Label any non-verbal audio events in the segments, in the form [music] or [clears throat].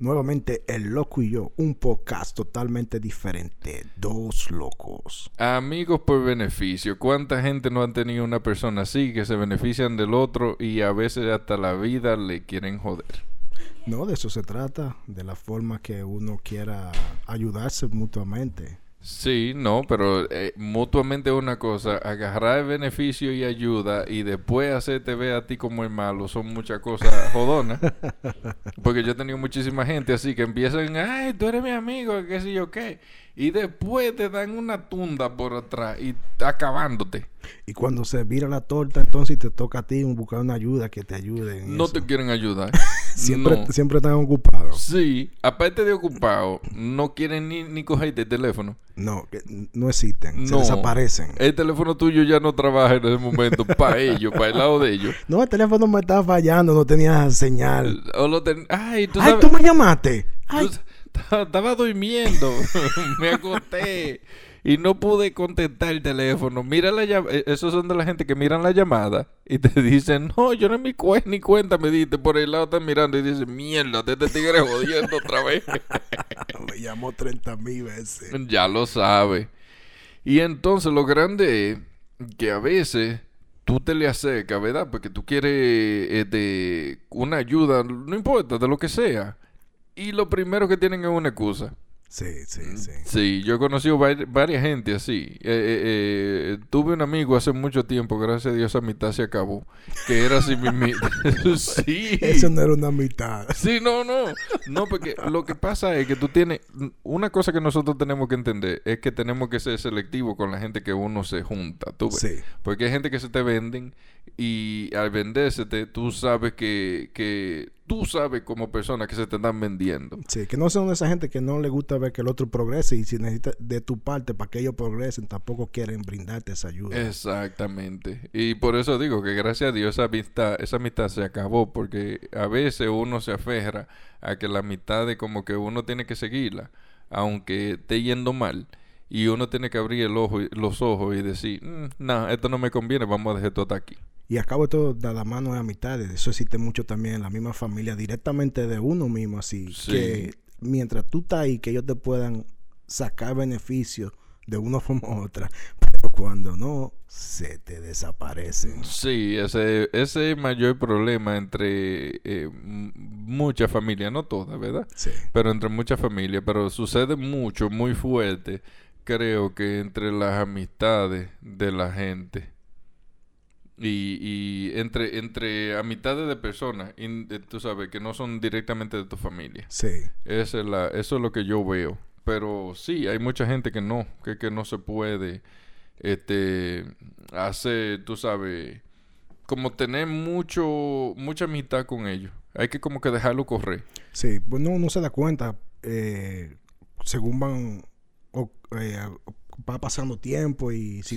Nuevamente, El Loco y yo, un podcast totalmente diferente. Dos locos. Amigos por beneficio. ¿Cuánta gente no han tenido una persona así que se benefician del otro y a veces hasta la vida le quieren joder? No, de eso se trata, de la forma que uno quiera ayudarse mutuamente. Sí, no, pero eh, mutuamente una cosa, agarrar beneficio y ayuda y después hacerte ver a ti como el malo son muchas cosas jodonas. [laughs] Porque yo he tenido muchísima gente así que empiezan, ay, tú eres mi amigo, qué sé yo qué. Y después te dan una tunda por atrás y acabándote. Y cuando se vira la torta, entonces te toca a ti buscar una ayuda que te ayude. En No eso. te quieren ayudar. [laughs] siempre, No. siempre están ocupados. Sí, aparte de ocupado, no quieren ni, ni cogerte el teléfono. No, no existen. Se No. desaparecen. El teléfono tuyo ya no trabaja en ese momento para [laughs] ellos, para el lado de ellos. No, el teléfono me estaba fallando, no tenía señal. O lo ten- Ay, tú Ay, sabes. tú me llamaste. Ay, Tú- estaba durmiendo, [laughs] me acosté y no pude contestar el teléfono. Mira la eh, esos son de la gente que miran la llamada y te [laughs] dicen, no, yo no me ni cuenta me diste, por el lado están mirando y dicen, mierda, te este tigre jodiendo otra vez. [laughs] me llamó 30 mil veces. ya lo sabe. Y entonces lo grande es que a veces tú te le acercas, ¿verdad? Porque tú quieres eh, de una ayuda, no importa, de lo que sea. Y lo primero que tienen es una excusa. Sí, sí, sí. Sí, yo he conocido vari- varias gente así. Eh, eh, eh, tuve un amigo hace mucho tiempo, gracias a Dios esa mitad se acabó, que era así mismito. [laughs] [laughs] sí. Eso no era una mitad. Sí, no, no. No, porque lo que pasa es que tú tienes... Una cosa que nosotros tenemos que entender es que tenemos que ser selectivos con la gente que uno se junta. ¿tú ves? Sí. Porque hay gente que se te venden y al vendérsete tú sabes que, que... Tú sabes como persona que se te están vendiendo. Sí, que no son esa gente que no le gusta ver que el otro progrese y si necesita de tu parte para que ellos progresen, tampoco quieren brindarte esa ayuda. Exactamente. Y por eso digo que gracias a Dios esa amistad, esa amistad se acabó porque a veces uno se aferra a que la mitad de como que uno tiene que seguirla, aunque esté yendo mal. Y uno tiene que abrir el ojo, los ojos y decir, no, esto no me conviene, vamos a dejar todo aquí. Y a cabo de todo, de la mano de amistades. Eso existe mucho también en la misma familia, directamente de uno mismo, así. Sí. Que mientras tú estás ahí, que ellos te puedan sacar beneficios de una [laughs] forma u otra. Pero cuando no, se te desaparecen. Sí, ese, ese es el mayor problema entre eh, muchas familias, no todas, ¿verdad? Sí. pero entre muchas familias, pero sucede mucho, muy fuerte, creo que entre las amistades de la gente y, y entre, entre amistades de personas, tú sabes, que no son directamente de tu familia. Sí. Esa es la, eso es lo que yo veo. Pero sí, hay mucha gente que no, que, que no se puede este, hacer, tú sabes, como tener mucho, mucha amistad con ellos. Hay que como que dejarlo correr. Sí, pues no, uno se da cuenta eh, según van o- eh, va pasando tiempo y Sí.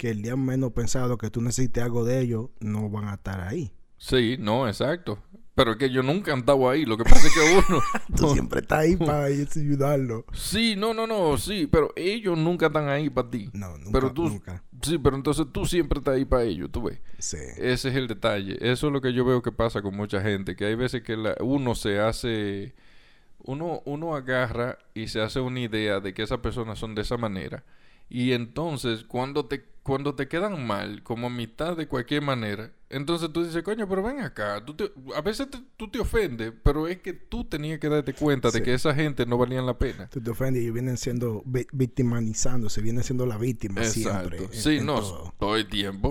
Que el día menos pensado que tú necesites algo de ellos no van a estar ahí. Sí, no, exacto. Pero es que yo nunca he estado ahí. Lo que pasa es que uno. [laughs] Tú no. [laughs] siempre estás ahí para ayudarlo. Sí, no, no, no, sí, pero ellos nunca están ahí para ti. No, nunca, pero tú, nunca. sí, pero entonces tú siempre estás ahí para ellos, tú ves. Sí. Ese es el detalle. Eso es lo que yo veo que pasa con mucha gente, que hay veces que la- uno se hace, uno, uno agarra y se hace una idea de que esas personas son de esa manera. Y entonces, cuando te, cuando te quedan mal, como a mitad de cualquier manera, entonces tú dices, coño, pero ven acá. Tú te- a veces te- tú te ofendes, pero es que tú tenías que darte cuenta Sí. de que esa gente no valían la pena. Tú te ofendes y vienen siendo vi- victimanizándose, vienen siendo la víctima siempre. Exacto. Sí, en no, todo. todo el tiempo.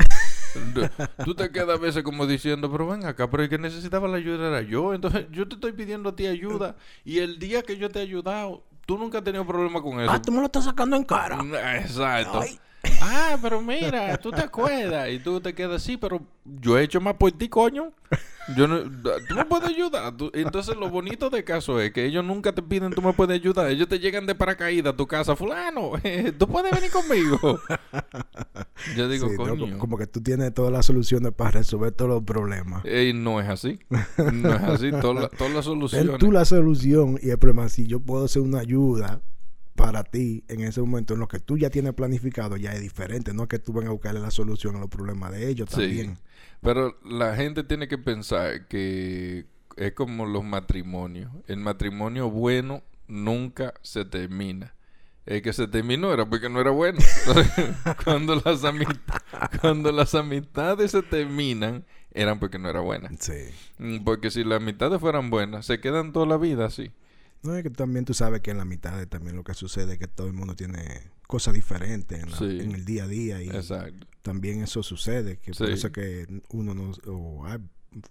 Tú te quedas a veces como diciendo, pero ven acá, pero el que necesitaba la ayuda era yo. Entonces yo te estoy pidiendo a ti ayuda y el día que yo te he ayudado, tú nunca has tenido problema con eso. Ah, tú me lo estás sacando en cara. Exacto. Ay. Ah, pero mira, tú te acuerdas y tú te quedas así, pero yo he hecho más por ti, coño. Yo no, tú me puedes ayudar. Tú- entonces lo bonito del caso es que ellos nunca te piden tú me puedes ayudar. Ellos te llegan de paracaídas a tu casa, fulano, eh, [laughs] tú puedes venir conmigo. [laughs] Yo digo, Sí, coño. como, como que tú tienes todas las soluciones para resolver todos los problemas. Ey, no es así. No es así. Todas las todas las Ven soluciones. tú la solución y el problema si yo puedo ser una ayuda para ti en ese momento en lo que tú ya tienes planificado ya es diferente. No es que tú vengas a buscarle la solución a los problemas de ellos Sí. también. Pero la gente tiene que pensar que es como los matrimonios. El matrimonio bueno nunca se termina. El que se terminó era porque no era bueno. [laughs] cuando, las cuando las amistades se terminan, eran porque no era buena. Sí. Mm, Porque si las amistades fueran buenas, se quedan toda la vida así. No, es que también tú sabes que en la mitad de también lo que sucede es que todo el mundo tiene cosas diferentes en, la- Sí. en el día a día y Exacto. también eso sucede, que por Sí. eso es que uno no, o hay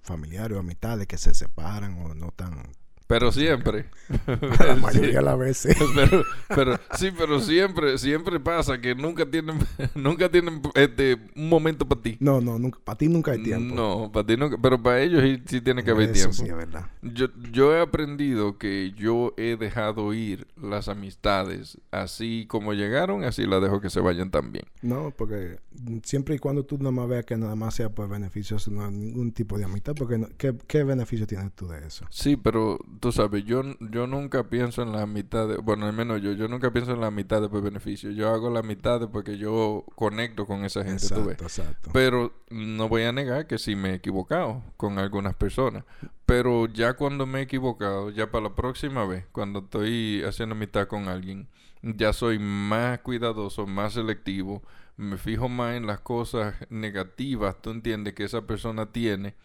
familiares o amistades que se separan o no tan, Pero siempre. [laughs] la mayoría de las veces. [laughs] pero, pero sí, pero siempre, siempre pasa que nunca tienen, [laughs] nunca tienen este un momento para ti. No, no, nunca, para ti nunca hay tiempo. No, para ti nunca, pero para ellos sí, sí tiene que haber Eso tiempo. sí es verdad. Yo, yo he aprendido que yo he dejado ir las amistades así como llegaron, así las dejo que se vayan también. No, porque siempre y cuando tú nada más veas que nada más sea por beneficios, no hay ningún tipo de amistad, porque no- ¿qué, ¿qué beneficio tienes tú de eso? Sí, pero tú sabes, yo, yo nunca pienso en la mitad de, bueno, al menos yo, yo nunca pienso en la mitad de beneficio. Yo hago la mitad de porque yo conecto con esa gente, tú ves. Exacto. Pero no voy a negar que sí me he equivocado con algunas personas. Pero ya cuando me he equivocado, ya para la próxima vez, cuando estoy haciendo amistad con alguien, ya soy más cuidadoso, más selectivo, me fijo más en las cosas negativas, tú entiendes, que esa persona tiene,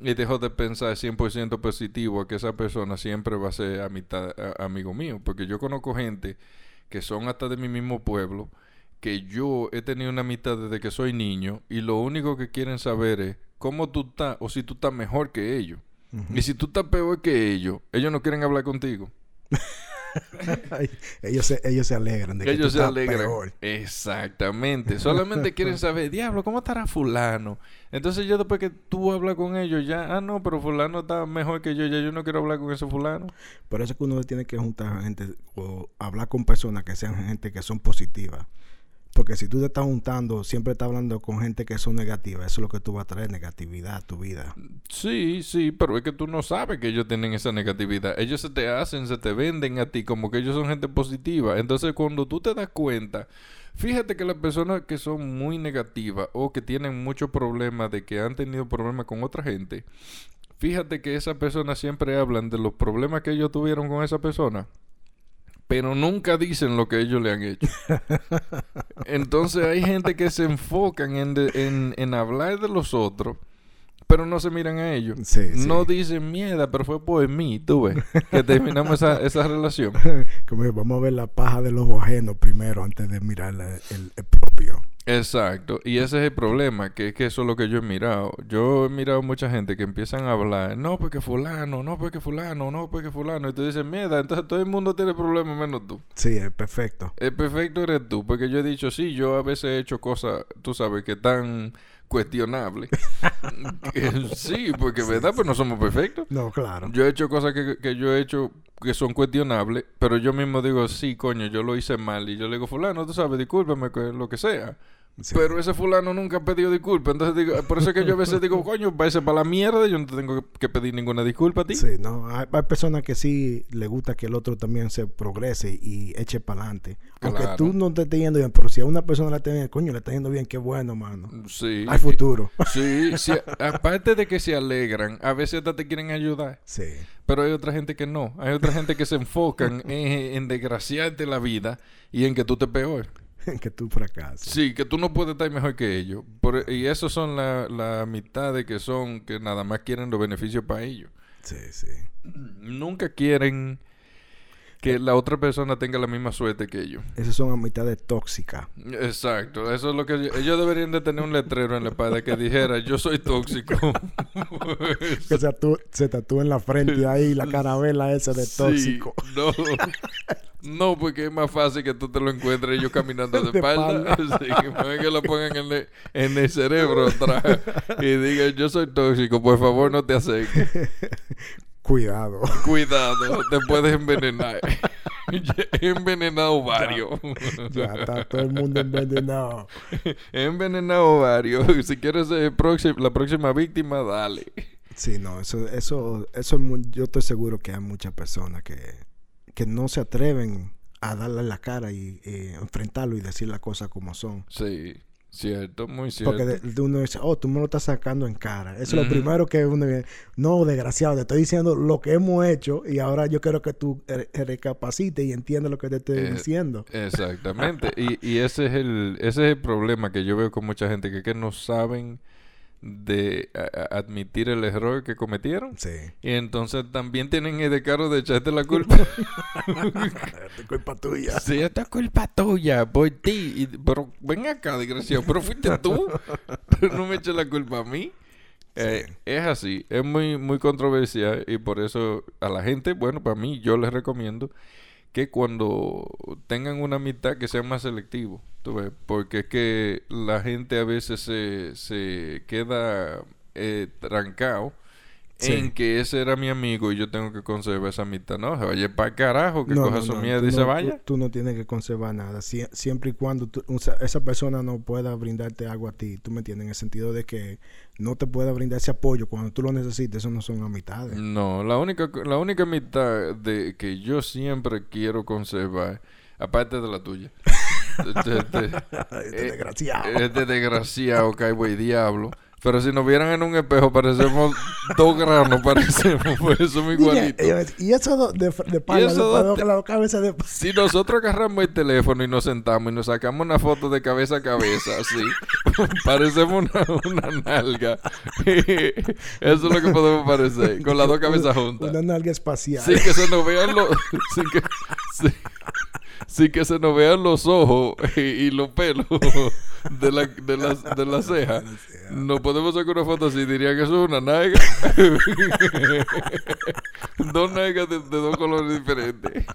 y dejo de pensar 100% positivo que esa persona siempre va a ser a- amigo mío, porque yo conozco gente que son hasta de mi mismo pueblo, que yo he tenido una amistad desde que soy niño y lo único que quieren saber es cómo tú estás o si tú estás mejor que ellos. Ujú. Y si tú estás peor que ellos, ellos no quieren hablar contigo. [laughs] Ellos, se, ellos se alegran de que tú ellos se estás alegran. peor. Exactamente. Solamente [laughs] quieren saber, diablo, ¿cómo estará fulano? Entonces yo después que tú hablas con ellos ya, ah, no, pero fulano está mejor que yo, ya yo no quiero hablar con ese fulano. Por eso es que uno tiene que juntar gente o hablar con personas que sean gente que son positivas. Porque si tú te estás juntando, siempre estás hablando con gente que son negativas, eso es lo que tú vas a traer, negatividad a tu vida. Sí, sí, pero es que tú no sabes que ellos tienen esa negatividad. Ellos se te hacen, se te venden a ti como que ellos son gente positiva. Entonces, cuando tú te das cuenta, fíjate que las personas que son muy negativas o que tienen muchos problemas de que han tenido problemas con otra gente, fíjate que esas personas siempre hablan de los problemas que ellos tuvieron con esa persona. Pero nunca dicen lo que ellos le han hecho. [laughs] Entonces hay gente que se enfocan en, de- en, en hablar de los otros, pero no se miran a ellos. Sí, sí. No dicen mierda, pero fue por mí, tú ves, que terminamos esa, [laughs] esa relación. Como que vamos a ver la paja de los ajenos primero antes de mirar el propio. Exacto, y ese es el problema, que es que eso es lo que yo he mirado. Yo he mirado mucha gente que empiezan a hablar, no porque fulano, no porque fulano, no porque fulano, y tú dices, mierda, entonces todo el mundo tiene problemas menos tú. Sí, es perfecto. El perfecto eres tú, porque yo he dicho, sí, yo a veces he hecho cosas, tú sabes, que tan cuestionables. [laughs] Que sí, porque verdad, pues no somos perfectos. No, claro. Yo he hecho cosas que, que yo he hecho que son cuestionables, pero yo mismo digo, sí, coño, yo lo hice mal. Y yo le digo, fulano, tú sabes, discúlpame, que lo que sea. Sí. Pero ese fulano nunca ha pedido disculpas. Entonces digo, por eso es que yo a veces digo, [laughs] coño, váyase para la mierda, yo no te tengo que pedir ninguna disculpa a ti. Sí, no, hay, hay personas que sí le gusta que el otro también se progrese y eche para adelante. Aunque tú no te estés yendo bien, pero si a una persona le está bien, coño, le está yendo bien, qué bueno, mano. Sí. Hay futuro. [laughs] Sí, sí, aparte de que se alegran, a veces hasta te quieren ayudar. Sí. Pero hay otra gente que no. Hay otra gente que se enfocan en, en desgraciarte la vida y en que tú te peor. [laughs] que tú fracasas. Sí, que tú no puedes estar mejor que ellos. Por- y esos son la, la mitad de que son que nada más quieren los beneficios para ellos. Sí, sí. [clears throat] Nunca quieren que la otra persona tenga la misma suerte que ellos. Esas son amistades tóxicas. Exacto, eso es lo que ellos, ellos deberían de tener un letrero en la espalda que dijera yo soy tóxico. [laughs] Que se, tatú- se tatúa en la frente ahí la [laughs] carabela esa de Sí, tóxico. no, no, porque es más fácil que tú te lo encuentres ellos caminando [laughs] de, De espalda. [laughs] Sí, mejor que lo pongan en el, en el cerebro atrás y digan yo soy tóxico, por favor no te acerques. [laughs] Cuidado. Cuidado, te puedes envenenar. He envenenado varios. ya está todo el mundo envenenado. He envenenado varios. Si quieres ser próximo- la próxima víctima, dale. Sí, no, eso, eso, eso yo estoy seguro que hay muchas personas que, que no se atreven a darle la cara y eh, enfrentarlo y decir las cosas como son. Sí, Cierto, muy cierto. Porque de- de uno dice, oh, tú me lo estás sacando en cara. Eso es lo primero que uno dice, no, desgraciado, te estoy diciendo lo que hemos hecho y ahora yo quiero que tú re- recapacites y entiendas lo que te estoy Eh, diciendo. Exactamente. y, y ese es el ese es el problema que yo veo con mucha gente que, que no saben de a- a- admitir el error que cometieron. Sí. Y entonces también tienen el descaro de echarte la [laughs] culpa. Es culpa tuya. Sí, esta es culpa tuya, por ti. Y- pero ven acá, desgraciado, pero fuiste tú. Pero no me eches la culpa a mí. Eh, es así, es muy, muy controversial y por eso a la gente, bueno, para mí, yo les recomiendo que cuando tengan una amistad que sean más selectivos, tú ves, porque es que la gente a veces se, se queda eh, trancado Sí. en que ese era mi amigo y yo tengo que conservar esa amistad. No, se vaya para carajo, que No, coja no, su no, mierda y se vaya. Tú, tú no tienes que conservar nada. Sie- siempre y cuando tú- o sea, esa persona no pueda brindarte algo a ti, tú me entiendes, en el sentido de que no te pueda brindar ese apoyo cuando tú lo necesites, eso no son amistades. No, la única, la única amistad de que yo siempre quiero conservar, aparte de la tuya, [laughs] este, este, Este eh, desgraciado. este desgraciado, caibo y diablo. Pero si nos vieran en un espejo, parecemos [laughs] dos granos, parecemos, pues somos Dije, igualitos. ellos- y eso de, de pala, eso de, la cabeza de Si nosotros agarramos el teléfono y nos sentamos y nos sacamos una foto de cabeza a cabeza, así, [laughs] parecemos una, una nalga. [laughs] Eso es lo que podemos parecer, con las dos cabezas juntas. una nalga espacial. Sin que se nos vean los... sin, que, sin- sin que se nos vean los ojos [laughs] y, y los pelos [laughs] de la, de las de la ceja. No podemos sacar una foto así. Diría que eso es una nalga. [laughs] dos nalgas de, de dos colores diferentes.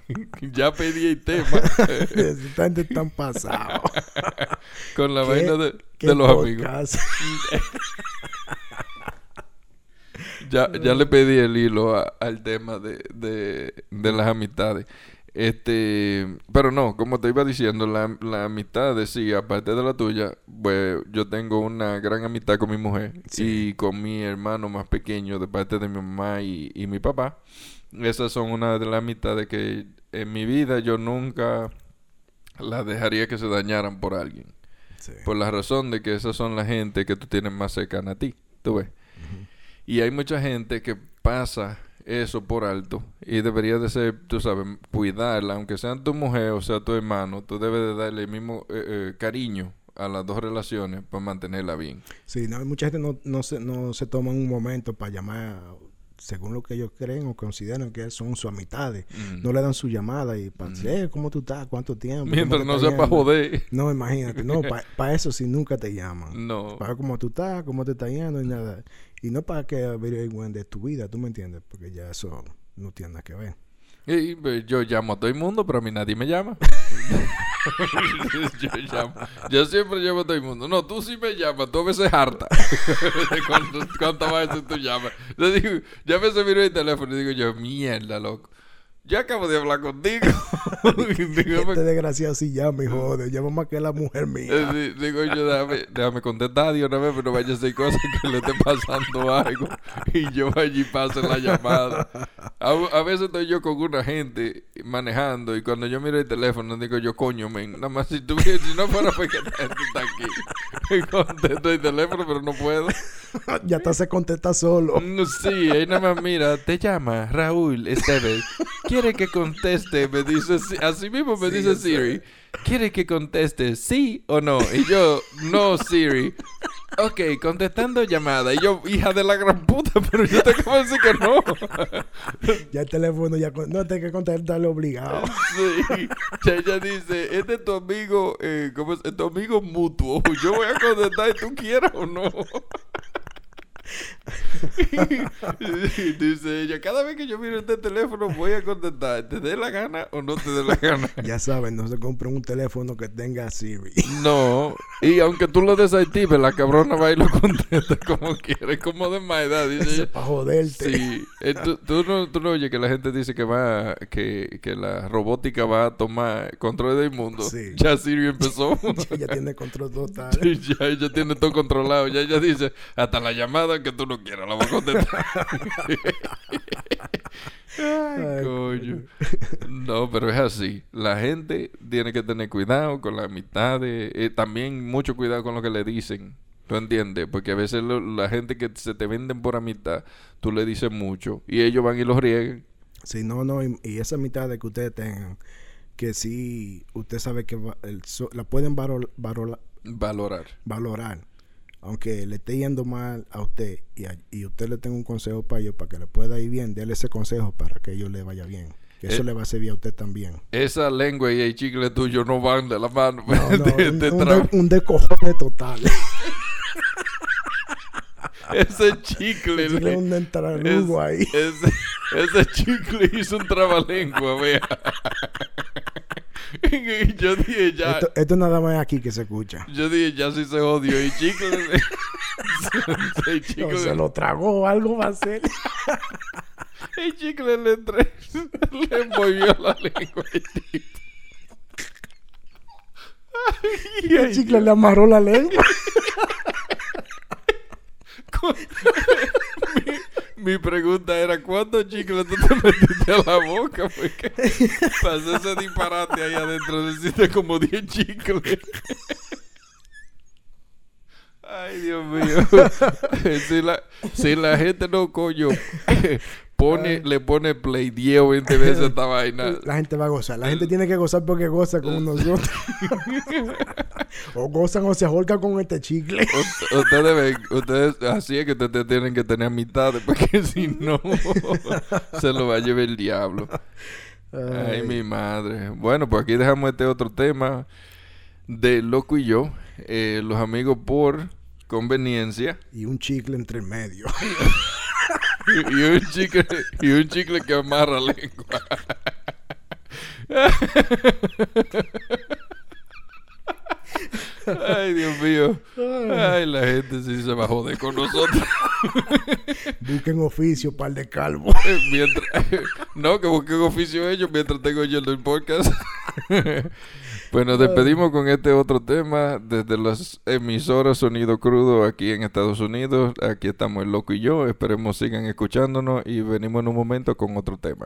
ya pedí el tema Esta gente tan pasado. con la ¿Qué- vaina de, de los amigos. Ya, ya le pedí el hilo a- al tema de, de, de las amistades. Este, pero no, como te iba diciendo, la, la amistad de sí, aparte de la tuya, pues yo tengo una gran amistad con mi mujer Sí. y con mi hermano más pequeño de parte de mi mamá y, y mi papá. Esas son una de las amistades que en mi vida yo nunca las dejaría que se dañaran por alguien. Sí. Por la razón de que esas son la gente que tú tienes más cercana a ti. ¿Tú ves? Y hay mucha gente que pasa eso por alto y debería de ser, tú sabes, cuidarla, aunque sean tu mujer o sea tu hermano, tú debes de darle el mismo eh, eh, cariño a las dos relaciones para mantenerla bien. Sí, no, mucha gente no, no, se, no se toma un momento para llamar según lo que ellos creen o consideran que son sus amistades. Mm. No le dan su llamada y para decir, "Eh, ¿cómo tú estás? ¿Cuánto tiempo? ¿Cómo Mientras no sea para yendo?" joder. No, imagínate. No, para [laughs] eso sí nunca te llaman. No. Para cómo tú estás, cómo te está yendo y nada. Y no para que averigüen de tu vida, ¿tú me entiendes? Porque ya eso no tiene nada que ver. Y, pues, yo llamo a todo el mundo, pero a mí nadie me llama. [laughs] yo llamo. Yo siempre llamo a todo el mundo. No, tú sí me llamas, tú a veces harta. [laughs] ¿Cuántas veces tú llamas? Yo digo, ya a veces miro el teléfono y digo yo, mierda, loco. Yo acabo de hablar contigo. [laughs] [laughs] Digo, Este desgraciado sí llama y jode. Llama más que la mujer mía. eh, di- Digo yo, déjame, déjame contestar de una vez, pero vaya a ser cosas que le esté pasando algo y yo allí pase la llamada. A, a veces estoy yo con una gente manejando y cuando yo miro el teléfono digo yo, coño, men, nada más si, tú, [laughs] si no fuera porque esta gente está aquí. Contesto el teléfono, pero no puedo. [laughs] ya está se contesta solo. Sí, ahí nada más mira, te llama Raúl Esteves. ¿Quiere que conteste? Me dice, así mismo me Sí, dice sé. ¿Quiere que conteste sí o no? Y yo, no, Siri. Ok, contestando llamada. Y yo, hija de la gran puta, pero yo te acabo de decir que no. [laughs] Ya el teléfono ya con- no te que contestarle obligado. Sí. Ya ella dice, este es tu amigo, eh, ¿cómo es? Es tu amigo mutuo. Yo voy a contestar, ¿tú quieres o no? [laughs] dice ella, cada vez que yo miro este teléfono voy a contestar, ¿te dé la gana o no te dé la gana? [laughs] Ya saben, no se compren un teléfono que tenga Siri. [laughs] No, y aunque tú lo desactives, la cabrona va y lo contesta como quiere, como de más edad, dice para joderte. Sí, Eh, tú, tú no, tú no oyes que la gente dice que va, que, que la robótica va a tomar control del mundo. Sí. Ya Siri empezó. Ella tiene control total. Sí, ya ella tiene todo controlado. Ya ella dice, hasta la llamada que tú no quieras, la voy a contestar. [laughs] Ay, coño. No, pero es así. La gente tiene que tener cuidado con la amistad. Eh, también mucho cuidado con lo que le dicen. ¿Tú entiendes? Porque a veces la gente que se te venden por amistad, tú le dices mucho y ellos van y los rieguen. Sí, no, no. Y, esa amistad de que ustedes tengan, que sí, usted sabe que la pueden valorar. Valorar aunque le esté yendo mal a usted y, usted le tenga un consejo para ellos, para que le pueda ir bien, déle ese consejo para que ellos le vaya bien. Que eso eh, le va a servir a usted también. Esa lengua y el chicle tuyo no van de la mano. [laughs] No, no, un, de, un, total. [laughs] ese chicle. Un entrarugo ahí. Ese, ese chicle hizo un trabalengua, vea. [laughs] [laughs] yo dije ya. Esto, nada más aquí que se escucha. Yo dije ya si se odió. Y chico. [laughs] [laughs] chico se lo tragó, algo va a ser. el chico le, le, le envolvió la lengua. y el chicle le amarró la lengua. Mi, pregunta era: ¿cuántos chicles tú te metiste a la boca? Porque pasó ese disparate ahí adentro. Necesitas como 10 chicles. Ay, Dios mío. si, la, si la gente no coño pone, le pone play 10 o 20 veces esta vaina. La gente va a gozar. La gente tiene que gozar porque goza con nosotros. [laughs] o gozan o se ahorcan con este chicle. ustedes ven, ustedes, así es que ustedes tienen que tener mitad, porque [laughs] si no, [laughs] se lo va a llevar el diablo. Ay, mi madre. Bueno, pues aquí dejamos este otro tema de Loco y yo. Eh, los amigos por conveniencia. Y un chicle entre medio. [laughs] y, un chicle, y un chicle que amarra lengua. Ay, la gente sí se va a joder con nosotros. [laughs] Busquen oficio, par de calvo. [laughs] [laughs] no, que busquen oficio ellos mientras tengo yo el podcast. Pues nos despedimos con este otro tema desde las emisoras Sonido Crudo aquí en Estados Unidos. Aquí estamos el loco y yo. Esperemos sigan escuchándonos y venimos en un momento con otro tema.